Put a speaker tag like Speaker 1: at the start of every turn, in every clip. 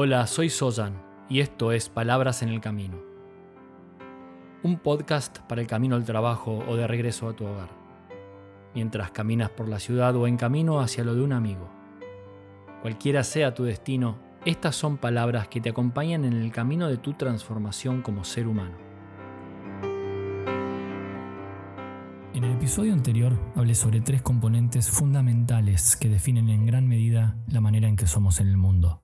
Speaker 1: Hola, soy Soyan y esto es Palabras en el Camino. Un podcast para el camino al trabajo o de regreso a tu hogar, mientras caminas por la ciudad o en camino hacia lo de un amigo. Cualquiera sea tu destino, estas son palabras que te acompañan en el camino de tu transformación como ser humano. En el episodio anterior hablé sobre tres componentes fundamentales que definen en gran medida la manera en que somos en el mundo.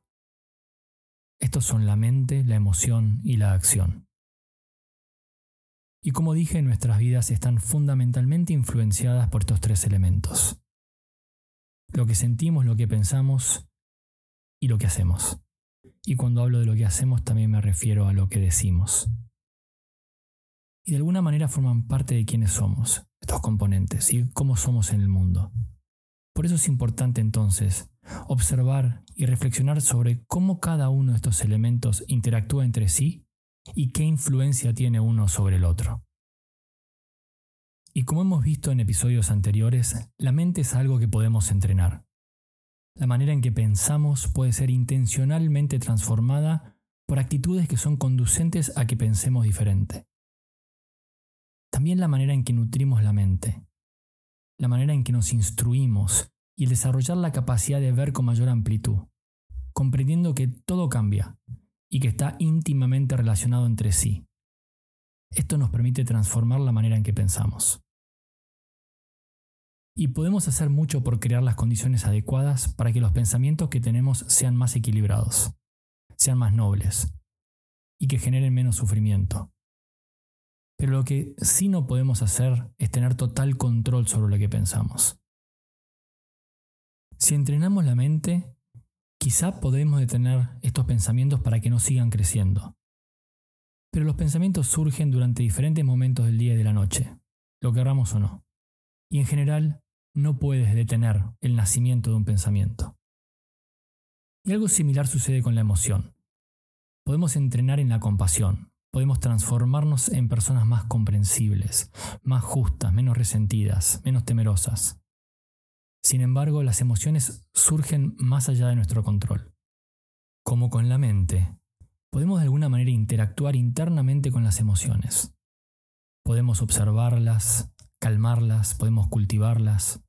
Speaker 1: Estos son la mente, la emoción y la acción. Y como dije, nuestras vidas están fundamentalmente influenciadas por estos tres elementos. Lo que sentimos, lo que pensamos y lo que hacemos. Y cuando hablo de lo que hacemos también me refiero a lo que decimos. Y de alguna manera forman parte de quiénes somos, estos componentes, y cómo somos en el mundo. Por eso es importante entonces observar y reflexionar sobre cómo cada uno de estos elementos interactúa entre sí y qué influencia tiene uno sobre el otro. Y como hemos visto en episodios anteriores, la mente es algo que podemos entrenar. La manera en que pensamos puede ser intencionalmente transformada por actitudes que son conducentes a que pensemos diferente. También la manera en que nutrimos la mente, la manera en que nos instruimos y desarrollar la capacidad de ver con mayor amplitud, comprendiendo que todo cambia y que está íntimamente relacionado entre sí. Esto nos permite transformar la manera en que pensamos. Y podemos hacer mucho por crear las condiciones adecuadas para que los pensamientos que tenemos sean más equilibrados, sean más nobles y que generen menos sufrimiento. Pero lo que sí no podemos hacer es tener total control sobre lo que pensamos. Si entrenamos la mente, quizá podemos detener estos pensamientos para que no sigan creciendo. Pero los pensamientos surgen durante diferentes momentos del día y de la noche, lo querramos o no. Y en general, no puedes detener el nacimiento de un pensamiento. Y algo similar sucede con la emoción. Podemos entrenar en la compasión, podemos transformarnos en personas más comprensibles, más justas, menos resentidas, menos temerosas. Sin embargo, las emociones surgen más allá de nuestro control. Como con la mente, podemos de alguna manera interactuar internamente con las emociones. Podemos observarlas, calmarlas, podemos cultivarlas.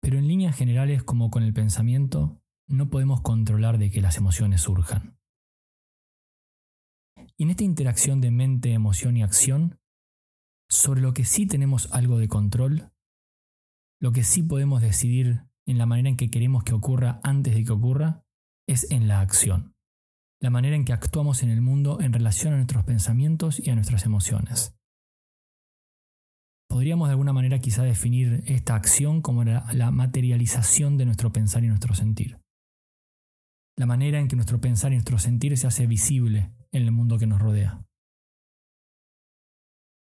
Speaker 1: Pero en líneas generales, como con el pensamiento, no podemos controlar de que las emociones surjan. Y en esta interacción de mente, emoción y acción, sobre lo que sí tenemos algo de control lo que sí podemos decidir en la manera en que queremos que ocurra antes de que ocurra es en la acción. La manera en que actuamos en el mundo en relación a nuestros pensamientos y a nuestras emociones. Podríamos de alguna manera quizá definir esta acción como la, materialización de nuestro pensar y nuestro sentir. La manera en que nuestro pensar y nuestro sentir se hace visible en el mundo que nos rodea.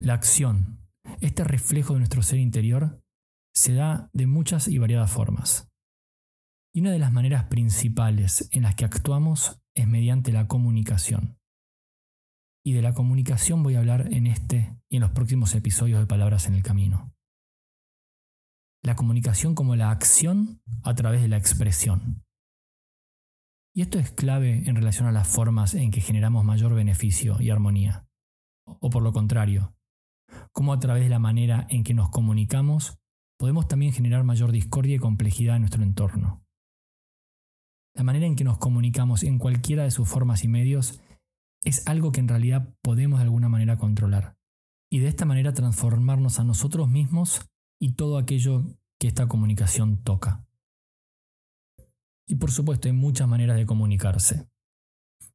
Speaker 1: La acción, este reflejo de nuestro ser interior, se da de muchas y variadas formas. Y una de las maneras principales en las que actuamos es mediante la comunicación. Y de la comunicación voy a hablar en este y en los próximos episodios de Palabras en el Camino. La comunicación como la acción a través de la expresión. Y esto es clave en relación a las formas en que generamos mayor beneficio y armonía. O por lo contrario, como a través de la manera en que nos comunicamos podemos también generar mayor discordia y complejidad en nuestro entorno. La manera en que nos comunicamos en cualquiera de sus formas y medios es algo que en realidad podemos de alguna manera controlar y de esta manera transformarnos a nosotros mismos y todo aquello que esta comunicación toca. Y por supuesto hay muchas maneras de comunicarse.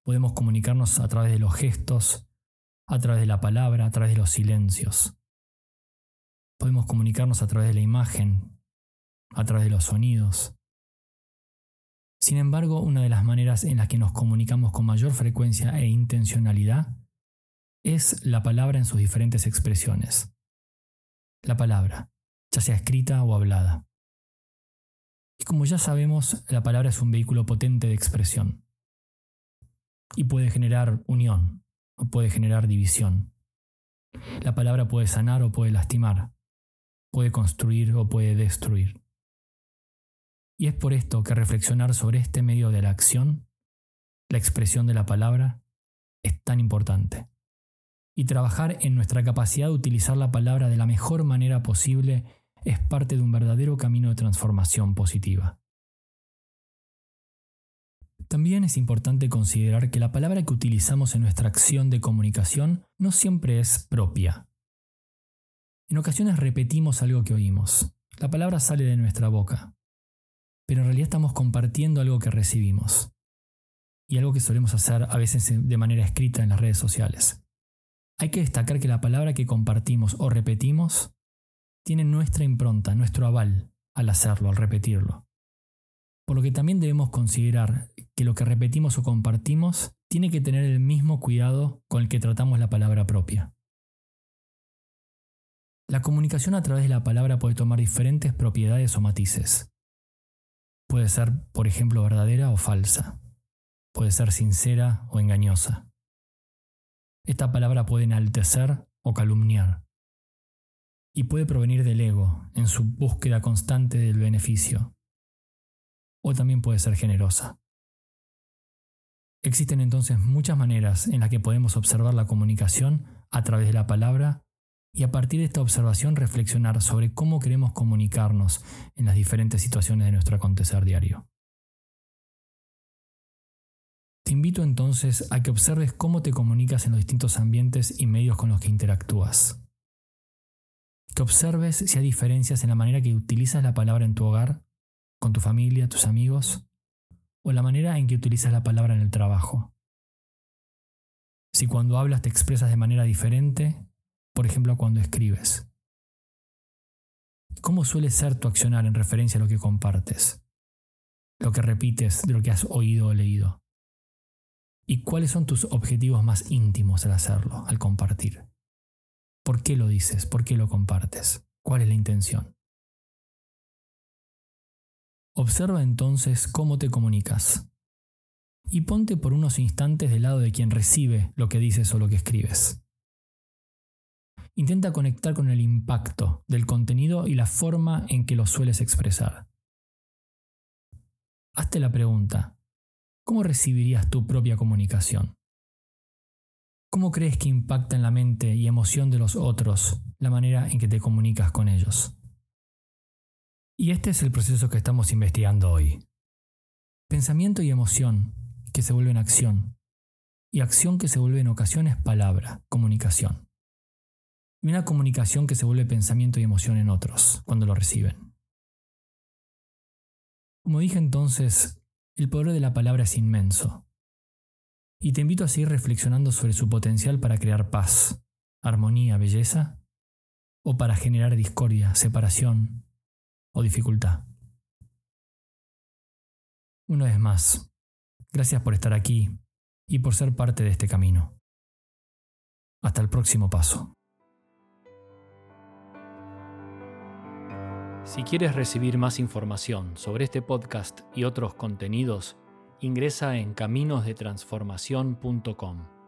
Speaker 1: Podemos comunicarnos a través de los gestos, a través de la palabra, a través de los silencios. Podemos comunicarnos a través de la imagen, a través de los sonidos. Sin embargo, una de las maneras en las que nos comunicamos con mayor frecuencia e intencionalidad es la palabra en sus diferentes expresiones. La palabra, ya sea escrita o hablada. Y como ya sabemos, la palabra es un vehículo potente de expresión. Y puede generar unión o puede generar división. La palabra puede sanar o puede lastimar puede construir o puede destruir. Y es por esto que reflexionar sobre este medio de la acción la expresión de la palabra, es tan importante. Y trabajar en nuestra capacidad de utilizar la palabra de la mejor manera posible es parte de un verdadero camino de transformación positiva. También es importante considerar que la palabra que utilizamos en nuestra acción de comunicación no siempre es propia. En ocasiones repetimos algo que oímos. La palabra sale de nuestra boca, pero en realidad estamos compartiendo algo que recibimos y algo que solemos hacer a veces de manera escrita en las redes sociales. Hay que destacar que la palabra que compartimos o repetimos tiene nuestra impronta, nuestro aval al hacerlo, al repetirlo. Por lo que también debemos considerar que lo que repetimos o compartimos tiene que tener el mismo cuidado con el que tratamos la palabra propia. La comunicación a través de la palabra puede tomar diferentes propiedades o matices. Puede ser, por ejemplo, verdadera o falsa. Puede ser sincera o engañosa. Esta palabra puede enaltecer o calumniar. Y puede provenir del ego, en su búsqueda constante del beneficio. O también puede ser generosa. Existen entonces muchas maneras en las que podemos observar la comunicación a través de la palabra y a partir de esta observación reflexionar sobre cómo queremos comunicarnos en las diferentes situaciones de nuestro acontecer diario. Te invito entonces a que observes cómo te comunicas en los distintos ambientes y medios con los que interactúas. Que observes si hay diferencias en la manera que utilizas la palabra en tu hogar, con tu familia, tus amigos, o la manera en que utilizas la palabra en el trabajo. Si cuando hablas te expresas de manera diferente, por ejemplo cuando escribes. ¿Cómo suele ser tu accionar en referencia a lo que compartes? Lo que repites de lo que has oído o leído. ¿Y cuáles son tus objetivos más íntimos al hacerlo, al compartir? ¿Por qué lo dices? ¿Por qué lo compartes? ¿Cuál es la intención? Observa entonces cómo te comunicas. Y ponte por unos instantes del lado de quien recibe lo que dices o lo que escribes. Intenta conectar con el impacto del contenido y la forma en que lo sueles expresar. Hazte la pregunta, ¿cómo recibirías tu propia comunicación? ¿Cómo crees que impacta en la mente y emoción de los otros la manera en que te comunicas con ellos? Y este es el proceso que estamos investigando hoy. Pensamiento y emoción que se vuelven acción. Y acción que se vuelve en ocasiones palabra, comunicación. Y una comunicación que se vuelve pensamiento y emoción en otros cuando lo reciben. Como dije entonces, el poder de la palabra es inmenso. Y te invito a seguir reflexionando sobre su potencial para crear paz, armonía, belleza, o para generar discordia, separación o dificultad. Una vez más, gracias por estar aquí y por ser parte de este camino. Hasta el próximo paso. Si quieres recibir más información sobre este podcast y otros contenidos, ingresa en caminosdetransformación.com.